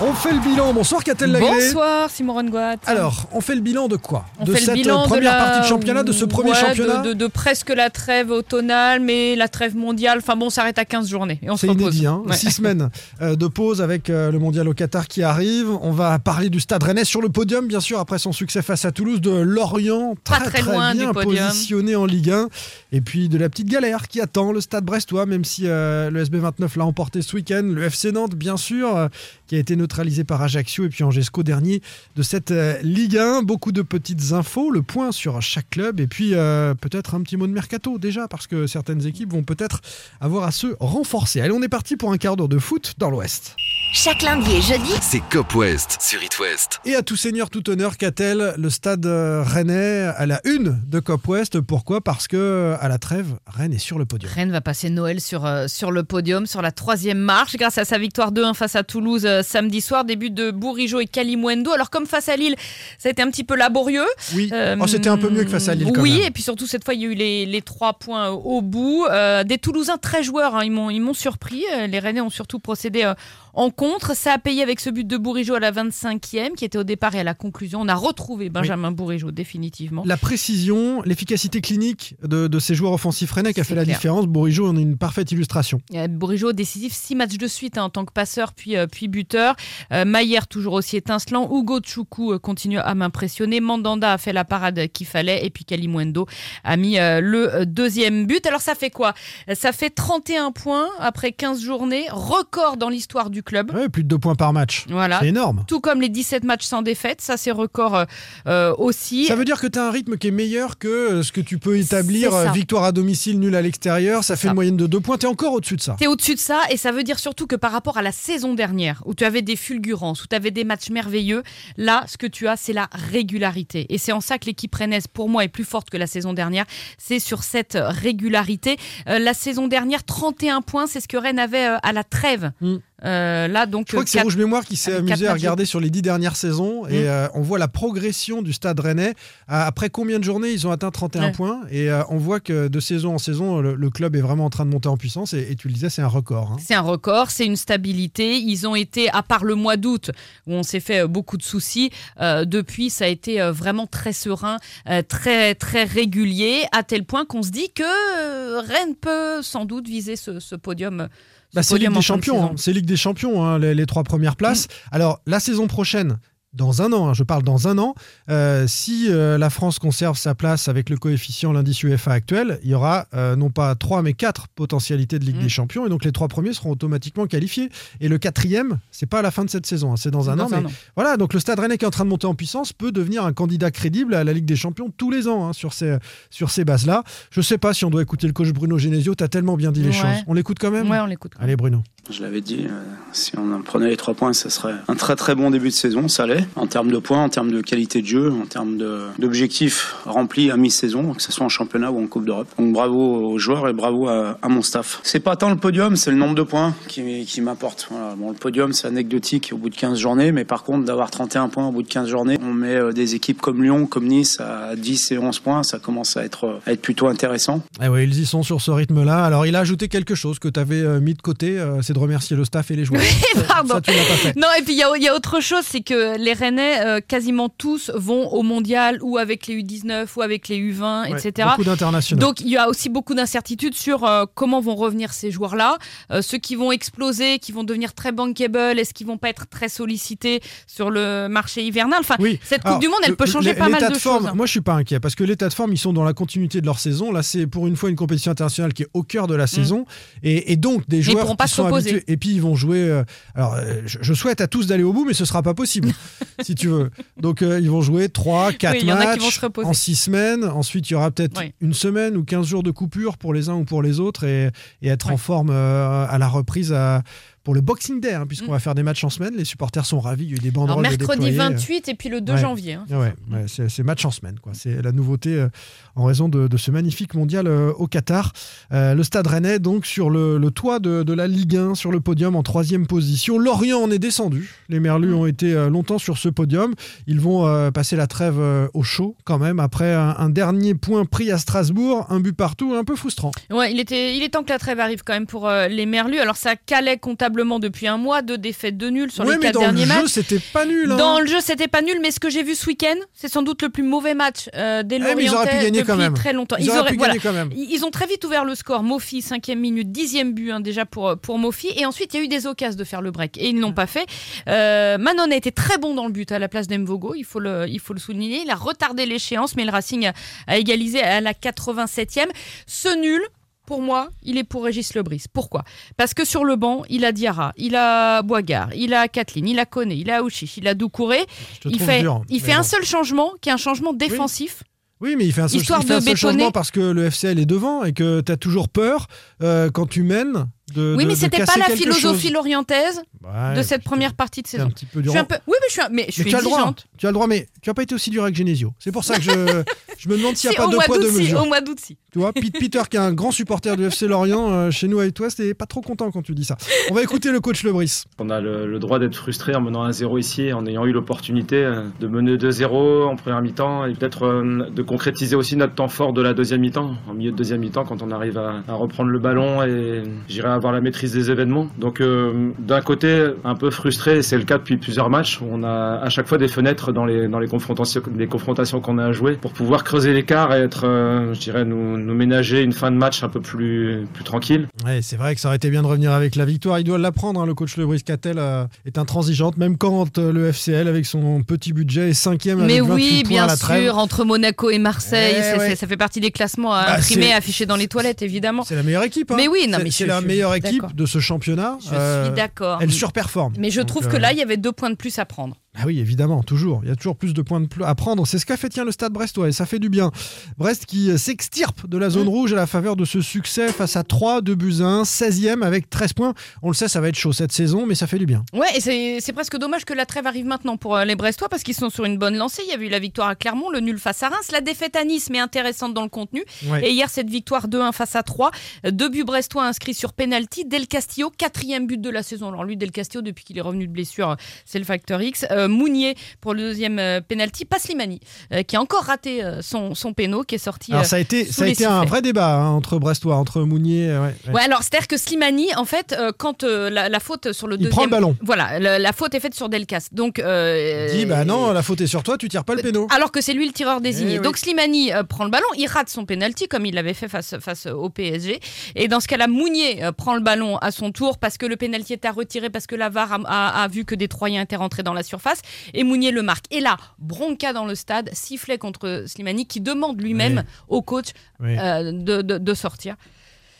On fait le bilan. Bonsoir, Catel Lagré. Bonsoir Simon Rengoat. Alors, on fait le bilan de quoi on De fait le cette bilan première de la... partie de championnat, de ce premier Ouais, championnat de, de- de presque la trêve automnale, mais la trêve mondiale. Enfin bon, on s'arrête à 15 journées et on se C'est repose. inédit, hein Ouais. six semaines euh, de pause avec euh, le mondial au Qatar qui arrive. On va parler du Stade Rennais sur le podium, bien sûr, après son succès face à Toulouse, de Lorient, Pas très très loin bien du podium. positionné en Ligue 1, et puis de la petite galère qui attend le Stade Brestois, même si euh, le SB 29 l'a emporté ce week-end, le FC Nantes, bien sûr, euh, qui a été neutralisé par Ajaccio, et puis Angesco dernier de cette euh, Ligue 1. Beaucoup de petites infos, le point sur chaque club, et puis euh, peut-être un petit mot de mercato déjà, parce que certaines équipes vont peut-être avoir à se renforcer. Allez, on est parti pour un quart d'heure de foot dans l'Ouest. Chaque lundi et jeudi, C'est Cop West sur It West. Et à tout seigneur, tout honneur, qu'a-t-elle le stade euh, rennais à la une de Cop West? Pourquoi? Parce que à la trêve, Rennes est sur le podium. Rennes va passer Noël sur, euh, sur le podium, sur la troisième marche, grâce à sa victoire 2-1 face à Toulouse euh, samedi soir, début de Bourigeau et Kalimwendo. Alors comme face à Lille, ça a été un petit peu laborieux. Oui, Euh, Oh, c'était un peu mieux que face à Lille. Quand Oui, même. et puis surtout cette fois, il y a eu les, les trois points au bout. Euh, des Toulousains très joueurs, hein, ils m'ont surpris. Euh, Les Rennais ont surtout procédé en contre. Ça a payé avec ce but de Bourigeau à la 25e, qui était au départ et à la conclusion. On a retrouvé Benjamin Bourigeau définitivement. La précision, l'efficacité clinique de, de ces joueurs offensifs rennais qui a fait la différence. Bourigeau en est une parfaite illustration. Euh, Bourigeau décisif, six matchs de suite hein, en tant que passeur puis, euh, puis buteur. Euh, Maillère toujours aussi étincelant. Hugo Tchoukou euh, continue à m'impressionner. Mandanda a fait la parade qu'il fallait. Et puis Kalimwendo a mis euh, le deuxième but. Alors ça fait quoi? Ça fait 31 points après 15 journées. Record dans l'histoire du club. Ouais, plus de deux points par match. Voilà. C'est énorme. Tout comme les 17 matchs sans défaite. Ça c'est record euh, euh, aussi. Ça veut dire que tu as un rythme qui est meilleur que euh, ce que tu peux établir. Victoire à domicile, nul à l'extérieur. Ça fait ça. une moyenne de deux points. Tu es encore au-dessus de ça. T'es au-dessus de ça et ça veut dire surtout que par rapport à la saison dernière où tu avais des fulgurances, où tu avais des matchs merveilleux, là ce que tu as c'est la régularité. Et c'est en ça que l'équipe rennaise pour moi est plus forte que la saison dernière, c'est sur cette régularité. Euh, la saison dernière 31 points, c'est ce que Rennes avait euh, à la trêve. Mm. Euh, là donc Je crois que c'est Rouge Mémoire qui s'est amusé à regarder sur les dix dernières saisons et Mm. euh, on voit la progression du stade rennais. À- Après combien de journées ils ont atteint 31 Ouais. points et euh, on voit que de saison en saison, le, le club est vraiment en train de monter en puissance et, et tu le disais, c'est un record. hein. C'est un record, c'est une stabilité. Ils ont été, à part le mois d'août, où on s'est fait euh, beaucoup de soucis, euh, depuis, ça a été euh, vraiment très serein, euh, très, très régulier, à tel point qu'on se dit que euh, Rennes peut sans doute viser ce, ce podium. Bah, c'est Ligue des Champions, saison. hein. c'est Ligue des Champions, hein, les, les trois premières places. Alors la saison prochaine. Dans un an, hein, je parle dans un an, euh, si euh, la France conserve sa place avec le coefficient l'indice UEFA actuel, il y aura euh, non pas trois mais quatre potentialités de Ligue Mm. des Champions et donc les trois premiers seront automatiquement qualifiés. Et le quatrième, c'est pas à la fin de cette saison, hein, c'est dans un Dans an. mais voilà, donc le Stade Rennais qui est en train de monter en puissance peut devenir un candidat crédible à la Ligue des Champions tous les ans hein, sur ces, sur ces bases-là. Je sais pas si on doit écouter le coach Bruno Genesio, tu as tellement bien dit les Ouais. choses. On l'écoute quand même? Ouais, on l'écoute. quand même. Allez Bruno. Je l'avais dit, euh, si on en prenait les trois points, ça serait un très très bon début de saison, ça l'est, en termes de points, en termes de qualité de jeu, en termes d'objectifs remplis à mi-saison, que ce soit en championnat ou en Coupe d'Europe. Donc bravo aux joueurs et bravo à, mon staff. C'est pas tant le podium, c'est le nombre de points qui, m'apporte. Bon, le podium, c'est anecdotique au bout de 15 journées, mais par contre, d'avoir 31 points au bout de 15 journées, on met euh, des équipes comme Lyon, comme Nice à 10 et 11 points, ça commence à être, plutôt intéressant. Eh ils y sont sur ce rythme-là. Alors, il a ajouté quelque chose que tu avais mis de côté, euh, c'est de remercier le staff et les joueurs. Pardon. Ça, tu pas fait. Non, et puis il y a, il y a autre chose, c'est que les Rennais, euh, quasiment tous, vont au mondial ou avec les U19 ou avec les U20, Ouais, etc. Beaucoup d'internationaux. Donc il y a aussi beaucoup d'incertitudes sur euh, comment vont revenir ces joueurs-là, Euh, ceux qui vont exploser, qui vont devenir très bankable, est-ce qu'ils vont pas être très sollicités sur le marché hivernal? Enfin, Oui. cette Coupe Alors, du Monde, elle le- peut changer pas mal de, forme, choses. Moi, je suis pas inquiet parce que l'état de forme, ils sont dans la continuité de leur saison. Là, c'est pour une fois une compétition internationale qui est au cœur de la saison. Et, et donc, des Mm. ils joueurs pourront pas qui sont Et puis, ils vont jouer. euh, alors, euh, je, je souhaite à tous d'aller au bout, mais ce sera pas possible, si tu veux. Donc, euh, ils vont jouer 3, 4 Oui, il y en a qui vont matchs reposer. en 6 semaines. Ensuite, il y aura peut-être Oui. une semaine ou 15 jours de coupure pour les uns ou pour les autres et, et être Oui. en forme euh, à la reprise à- pour le Boxing Day, hein, puisqu'on Mm. va faire des matchs en semaine. Les supporters sont ravis. Il y a eu des Alors, banderoles de mercredi déployées. 28 et puis le 2 Ouais. janvier. hein. Ah ouais, ouais, c'est match en semaine. quoi. C'est la nouveauté euh, en raison de, de ce magnifique mondial euh, au Qatar. Euh, le stade rennais, donc, sur le, le toit de, de la Ligue 1, sur le podium en troisième position. Lorient en est descendu. Les Merlus Mm. ont été euh, longtemps sur ce podium. Ils vont euh, passer la trêve euh, au chaud, quand même, après un, un dernier point pris à Strasbourg. Un but partout, un peu frustrant. Ouais, il, était, il est temps que la trêve arrive quand même pour euh, les Merlus. Alors ça calait comptablement depuis un mois, deux défaites, deux nuls sur les quatre dans le derniers jeu, matchs. c'était pas nul. hein. Dans le jeu, c'était pas nul, mais ce que j'ai vu ce week-end, c'est sans doute le plus mauvais match euh, des Eh, mais ils auraient pu Lorientais gagner depuis quand même. très longtemps. Ils, auraient pu voilà. gagner quand même. Ils ils ont très vite ouvert le score. Mofi, cinquième minute, dixième but hein, déjà pour, pour Mofi. Et ensuite, il y a eu des occasions de faire le break. Et ils ne l'ont pas fait. Euh, Manon a été très bon dans le but à la place d'Emvogo. Il, faut le- il faut le souligner. Il a retardé l'échéance, mais le Racing a, a égalisé à la 87e. Ce nul. Pour moi, il est pour Régis Lebris. Pourquoi? Parce que sur le banc, il a Diarra, il a Boigard, il a Kathleen, il a Koné, il a Ouchiche, il a Doucouré. Il fait, dur, il un seul changement, qui est un changement défensif. Oui, mais il fait un seul, Histoire il fait un de seul bétonner. changement parce que le FCL est devant et que tu as toujours peur euh, quand tu mènes de. oui, de- mais de c'était pas la philosophie chose. lorientaise Ouais, de cette première partie de saison. un petit peu Je dur. suis un peu... Oui, mais je suis, un- mais je Mais suis tu as le droit. exigeante. Tu as le droit, mais tu as pas été aussi dur avec Genesio. C'est pour ça que je, je me demande s'il n'y Si, a pas mois poids si, mesures. au mois d'août, si. Tu vois, Pete- Peter, qui est un grand supporter du FC Lorient, euh, chez nous avec toi, c'était pas trop content quand tu dis ça. On va écouter le coach Lebris. On a le, le droit d'être frustré en menant 1-0 ici, en ayant eu l'opportunité euh, de mener 2-0 en première mi-temps et peut-être euh, de concrétiser aussi notre temps fort de la deuxième mi-temps. En milieu de deuxième mi-temps, quand on arrive à, à reprendre le ballon et j'irai avoir la maîtrise des événements. Donc euh, d'un côté, un peu frustré, c'est le cas depuis plusieurs matchs. On a à chaque fois des fenêtres dans les, dans les confrontations, les confrontations qu'on a à jouer pour pouvoir creuser l'écart et être, euh, je dirais, nous, nous ménager une fin de match un peu plus, plus tranquille. Ouais, c'est vrai que ça aurait été bien de revenir avec la victoire. Il doit l'apprendre, hein, le coach Lebris Cattel euh, est intransigeante, même quand euh, le FCL, avec son petit budget, est cinquième avec Mais 28 oui, bien à la trêve. sûr, entre Monaco et Marseille, ouais. ça fait partie des classements à Bah, imprimer, affichés dans les toilettes, évidemment. C'est la meilleure équipe. hein. Mais oui, non, mais c'est je- la je- meilleure équipe de ce championnat. Je Euh, suis d'accord. Elle surperforme. Mais je trouve euh, que là, il y avait deux points de plus à prendre. Ah oui, évidemment, toujours. Il y a toujours plus de points de à prendre. C'est ce qu'a fait tiens le stade brestois et ça fait du bien. Brest qui s'extirpe de la zone rouge à la faveur de ce succès face à 3, 2 buts à 1, 16e avec 13 points. On le sait, ça va être chaud cette saison, mais ça fait du bien. Ouais, et c'est c'est presque dommage que la trêve arrive maintenant pour euh, les Brestois parce qu'ils sont sur une bonne lancée. Il y a eu la victoire à Clermont, le nul face à Reims, la défaite à Nice, mais intéressante dans le contenu. Ouais. Et hier, cette victoire 2-1 face à 3. Euh, Deux buts brestois inscrits sur penalty. Del Castillo, quatrième but de la saison. Alors lui, Del Castillo, depuis qu'il est revenu de blessure, euh, c'est le facteur X. Euh, Mounier pour le deuxième euh, penalty. Pas Slimani, euh, qui a encore raté euh, son, son péno, qui est sorti. Alors euh, ça a été, ça a été un vrai débat hein, entre Brestois, entre Mounier. euh, ouais, ouais. Ouais, alors c'est-à-dire que Slimani, en fait, euh, quand euh, la, la faute sur le Il deuxième. prend le ballon. Voilà, la faute est faite sur Delcas. Donc. euh, Il dit bah non, la faute est sur toi, tu tires pas le péno. Alors que c'est lui le tireur désigné. Eh oui. Donc Slimani euh, prend le ballon, il rate son penalty comme il l'avait fait face, face au PSG. Et dans ce cas-là, Mounier euh, prend le ballon à son tour parce que le penalty est à retirer, parce que la VAR a, a- a vu que des Troyens étaient rentrés dans la surface. Et Mounier le marque. Et là, bronca dans le stade, sifflet contre Slimani qui demande lui-même au coach Oui. euh, de, de- de sortir.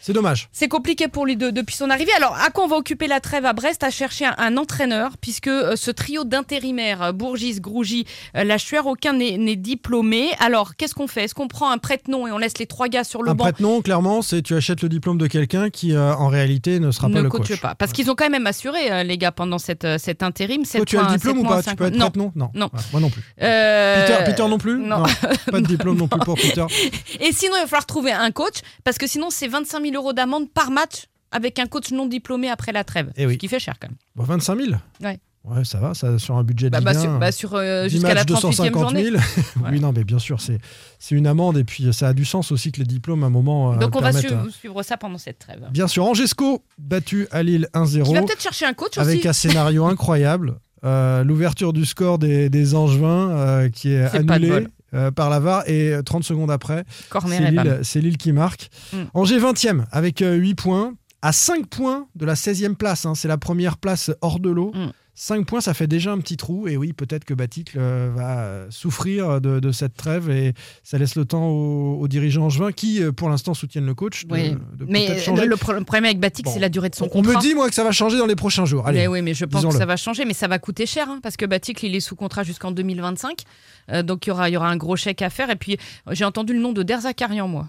C'est dommage. C'est compliqué pour lui de- depuis son arrivée. Alors, à quoi on va occuper la trêve à Brest À chercher un, un entraîneur, puisque euh, ce trio d'intérimaires, euh, Bourgis, Grougy, euh, aucun n'est diplômé. Alors, qu'est-ce qu'on fait? Est-ce qu'on prend un prête-nom et on laisse les trois gars sur le Un banc? prête-nom, clairement, c'est tu achètes le diplôme de quelqu'un qui, euh, en réalité, ne sera ne pas le coache coach. pas. Parce qu'ils ont quand même assuré, euh, les gars, pendant cette, cet intérim. Toi, 7 tu as le diplôme 7 ou pas? Tu peux être 50. prête-nom? Non. Non. Ouais, moi non plus. Peter, Peter non plus? non. Pas de diplôme non plus pour Peter. Et sinon, il va falloir trouver un coach, parce que sinon, c'est 25 000 euros d'amende par match avec un coach non diplômé après la trêve. Eh oui. Ce qui fait cher quand même. Bon, 25 000 Ouais. Ouais, ça va, ça, sur un budget de Bah, bah, 1, sur, bah, sur, euh, 10 jusqu'à la matchs, 38e 250 journée. 000. oui, non, mais bien sûr, c'est c'est une amende et puis ça a du sens aussi que les diplômes, à un moment, euh, Donc on va su- euh, suivre ça pendant cette trêve. Bien sûr, Angesco, battu à Lille Qui va 1-0, peut-être chercher un coach avec aussi. un scénario incroyable. Euh, L'ouverture du score des, des Angevins euh, qui est, C'est pas de annulée. Euh, par la VAR et euh, 30 secondes après, c'est. Lille, qui marque. Mm. Angers 20e avec euh, 8 points, à 5 points de la 16e place. hein. c'est la première place hors de l'eau. Mm. 5 points, ça fait déjà un petit trou. Et oui, peut-être que Baticle euh, va euh, souffrir de, de cette trêve et ça laisse le temps aux, aux dirigeants angevins qui, euh, pour l'instant, soutiennent le coach. De, Oui. de Mais changer. le, le pro- le problème avec Batik, Bon. c'est la durée de son On contrat. me dit, moi, que ça va changer dans les prochains jours. Allez. Mais oui, mais je pense que ça va changer, mais ça va coûter cher, hein, parce que Batik, il est sous contrat jusqu'en 2025. Euh, donc il y aura, y aura un gros chèque à faire. Et puis, j'ai entendu le nom de Derzakarian, moi.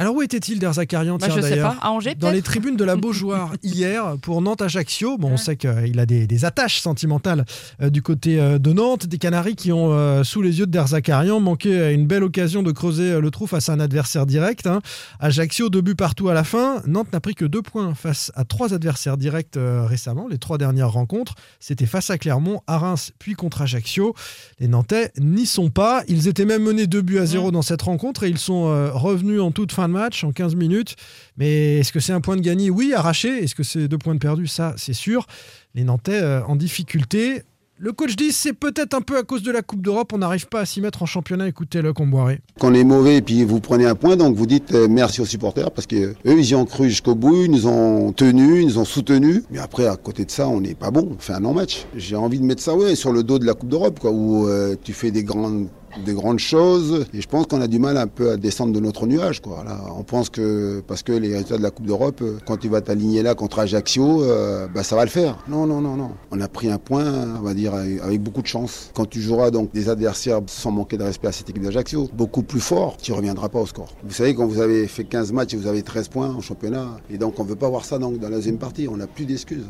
Alors où était-il Derzakarian Bah, tiens, je sais pas. À Angers, Dans les tribunes de la Beaujoire hier pour Nantes-Ajaccio. Bon, on sait qu'il a des, des attaches sentimentales euh, du côté euh, de Nantes. Des Canaries qui ont, euh, sous les yeux de Derzakarian, manqué euh, une belle occasion de creuser le trou face à un adversaire direct. hein. Ajaccio, deux buts partout à la fin. Nantes n'a pris que deux points face à trois adversaires directs récemment. Les trois dernières rencontres, c'était face à Clermont, à Reims, puis contre Ajaccio. Les Nantais n'y sont pas. Ils étaient même menés 2 buts à 0 dans cette rencontre et ils sont revenus en toute fin match, en 15 minutes. Mais est-ce que c'est un point de gagné Oui, arraché. Est-ce que c'est deux points de perdu? Ça, c'est sûr. Les Nantais euh, en difficulté. Le coach dit c'est peut-être un peu à cause de la Coupe d'Europe, on n'arrive pas à s'y mettre en championnat. Écoutez le Comboiré. Qu'on est mauvais et puis vous prenez un point, donc vous dites euh, merci aux supporters parce que eux ils y ont cru jusqu'au bout, ils nous ont tenus, ils nous ont soutenus. Mais après à côté de ça, on n'est pas bon, on fait un non-match. J'ai envie de mettre ça ouais sur le dos de la Coupe d'Europe quoi, où euh, tu fais des grandes des grandes choses et je pense qu'on a du mal un peu à descendre de notre nuage quoi. Là, on pense que parce que les résultats de la Coupe d'Europe, euh, quand tu vas t'aligner là contre Ajaccio, euh, bah ça va le faire. Non non non non. On a pris un point, on va dire avec, beaucoup de chance. Quand tu joueras donc des adversaires sans manquer de respect à cette équipe d'Ajaccio, beaucoup plus fort, tu reviendras pas au score. Vous savez quand vous avez fait 15 matchs et vous avez 13 points en championnat et donc on veut pas voir ça donc dans la deuxième partie, on n'a plus d'excuses.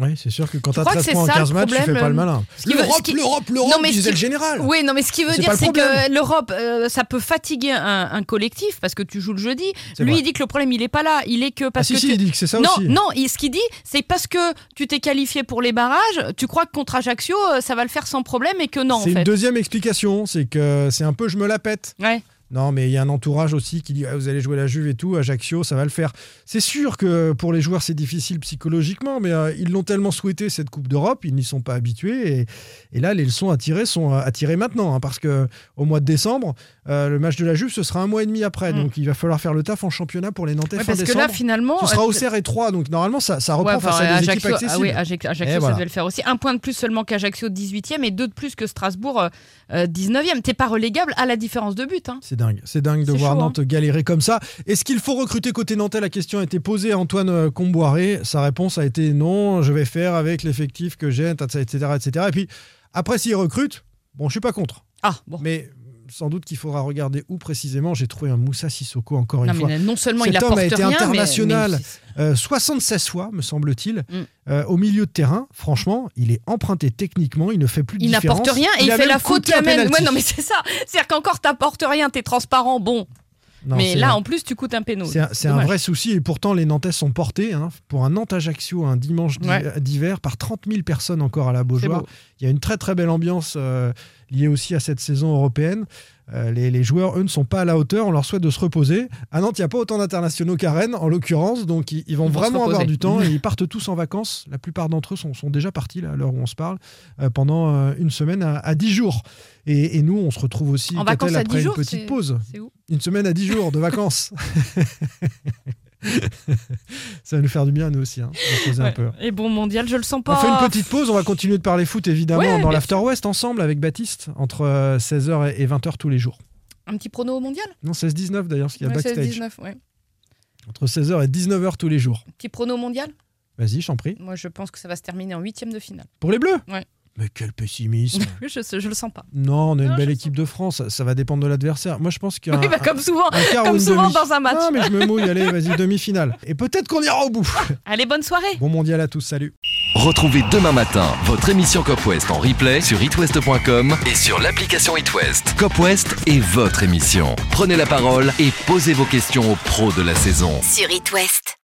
Oui, c'est sûr que quand tu as crois que 13 c'est points en ça, le 15 matchs, tu fais pas le euh, malin. L'Europe, l'Europe, l'Europe, Non, mais ce disait qui- le général. Oui, non, mais ce qui veut C'est dire, c'est que l'Europe, euh, ça peut fatiguer un, un collectif parce que tu joues le jeudi. C'est Lui, vrai. il dit que le problème, il est pas là. Il est que Ah, parce si, que. si, tu- il dit que c'est ça non, aussi. non, il- ce qu'il dit, c'est parce que tu t'es qualifié pour les barrages, tu crois que contre Ajaccio, euh, ça va le faire sans problème et que non, en C'est une deuxième explication, c'est que c'est un peu je me la pète. Ouais. Non, mais il y a un entourage aussi qui dit ah, vous allez jouer la Juve et tout, Ajaccio, ça va le faire. C'est sûr que pour les joueurs c'est difficile psychologiquement, mais euh, ils l'ont tellement souhaité cette Coupe d'Europe, ils n'y sont pas habitués. Et, et là, les leçons à tirer sont euh, à tirer maintenant, hein, parce que au mois de décembre, euh, le match de la Juve ce sera un mois et demi après, Mm. donc il va falloir faire le taf en championnat pour les Nantais Ouais, fin parce que là, finalement. ce sera Auxerre et 3, donc normalement ça, ça reprend Ouais, face à des équipes Ajaccio, accessibles. ah oui, Ajac- Ajaccio, ça voilà. devait le faire aussi. Un point de plus seulement qu'Ajaccio 18e et deux de plus que Strasbourg euh, 19e. T'es pas relégable à la différence de but. Hein. C'est dingue, c'est dingue de voir chaud, hein. Nantes galérer comme ça. Est-ce qu'il faut recruter côté nantais La question a été posée à Antoine euh, Comboiré. Sa réponse a été non, je vais faire avec l'effectif que j'ai, etc., etc. Et puis après, s'il recrute, bon, je suis pas contre, Ah, bon. mais sans doute qu'il faudra regarder où précisément. J'ai trouvé un Moussa Sissoko encore Non, une fois. non seulement Cet il homme a été rien, mais- international. mais- Euh, 76 fois, me semble-t-il, Mm. euh, au milieu de terrain. Franchement, il est emprunté techniquement, il ne fait plus de Il différence. n'apporte rien et il, fait la faute qui amène. Ouais, non, mais c'est ça. C'est-à-dire qu'encore t'apportes rien, t'es transparent, bon. Non, mais là, en plus, tu coûtes un péno. C'est un, vrai souci et pourtant les Nantais sont portés hein, pour un Nantes-Ajaccio un dimanche Ouais. d'hiver par 30 000 personnes encore à la Beaujoire. beau. Il y a une très très belle ambiance euh, liée aussi à cette saison européenne. Euh, les, les joueurs, eux, ne sont pas à la hauteur. On leur souhaite de se reposer. À Nantes, il n'y a pas autant d'internationaux qu'à Rennes, en l'occurrence. Donc, ils, ils vont Ils vraiment avoir du temps et ils partent tous en vacances. La plupart d'entre eux sont, sont déjà partis, là, à l'heure où on se parle, euh, pendant une semaine à, à 10 jours. Et, et nous, on se retrouve aussi En vacances à après 10 une jours, petite c'est- pause. C'est où? Une semaine à 10 jours de vacances. Ça va nous faire du bien, nous aussi, hein, poser un Ouais. peu. Et bon, mondial, je le sens pas. On fait une petite pause, on va continuer de parler foot évidemment Ouais, dans l'After West ensemble avec Baptiste entre euh, 16h et 20h tous les jours. Un petit prono au mondial? Non, 16-19 d'ailleurs, parce qu'il y a Ouais, backstage. 16-19, ouais. Entre 16h et 19h tous les jours. Petit prono au mondial? Vas-y, je t'en prie. Moi, je pense que ça va se terminer en huitième de finale. Pour les Bleus? Ouais. Mais quel pessimisme je, je le sens pas. Non, on a une belle équipe de France, ça, ça va dépendre de l'adversaire. Moi je pense qu'il y a Oui, bah, comme souvent, un quart ou comme souvent demi. dans un match. Non mais je me mouille, allez, vas-y, demi-finale. Et peut-être qu'on ira au bout. Allez, bonne soirée. Bon mondial à tous, salut. Retrouvez demain matin votre émission Cop West en replay sur itwest.com et sur l'application itwest. Cop West est votre émission. Prenez la parole et posez vos questions aux pros de la saison. Sur It West.